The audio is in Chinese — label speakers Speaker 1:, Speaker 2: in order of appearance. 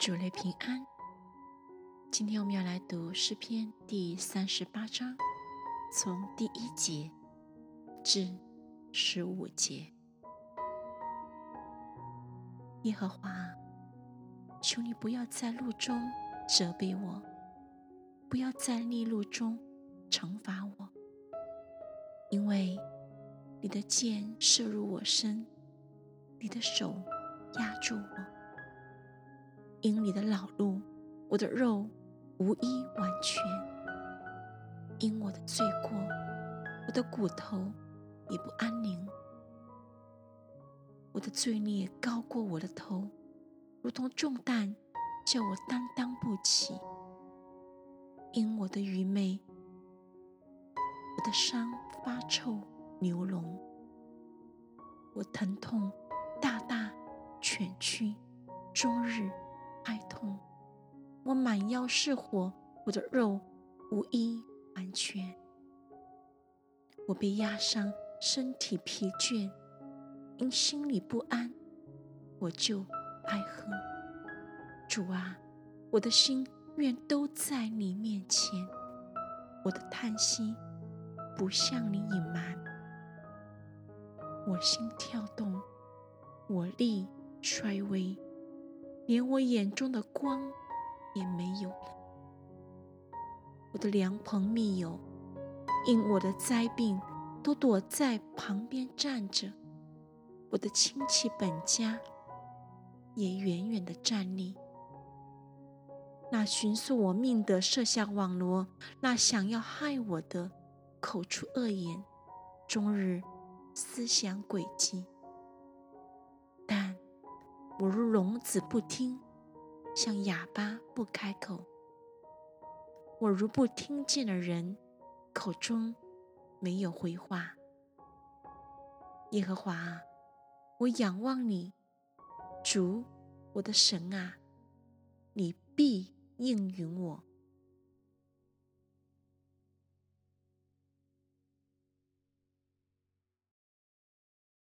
Speaker 1: 主内平安。今天我们要来读诗篇第三十八章，从第一节至十五节。耶和华，求你不要在路中责备我，不要在逆路中惩罚我，因为你的箭射入我身，你的手压住我。因你的老路，我的肉无一完全；因我的罪过，我的骨头也不安宁。我的罪孽高过我的头，如同重担，叫我担当不起。因我的愚昧，我的伤发臭流脓，我疼痛大大蜷曲，终日哀痛。我满腰是火，我的肉无一完全。我被压伤，身体疲倦。因心里不安，我就哀恨。主啊，我的心愿都在你面前，我的叹息不向你隐瞒。我心跳动，我力衰微，连我眼中的光也没有了。我的良朋密友因我的灾病，都躲在旁边站着。我的亲戚本家也远远的站立。那寻索我命的设下网罗，那想要害我的口出恶言，终日思想诡计。但我如聋子不听，像哑巴不开口。我如不听见的人，口中没有回话。耶和华。我仰望你，主，我的神啊，你必应允我。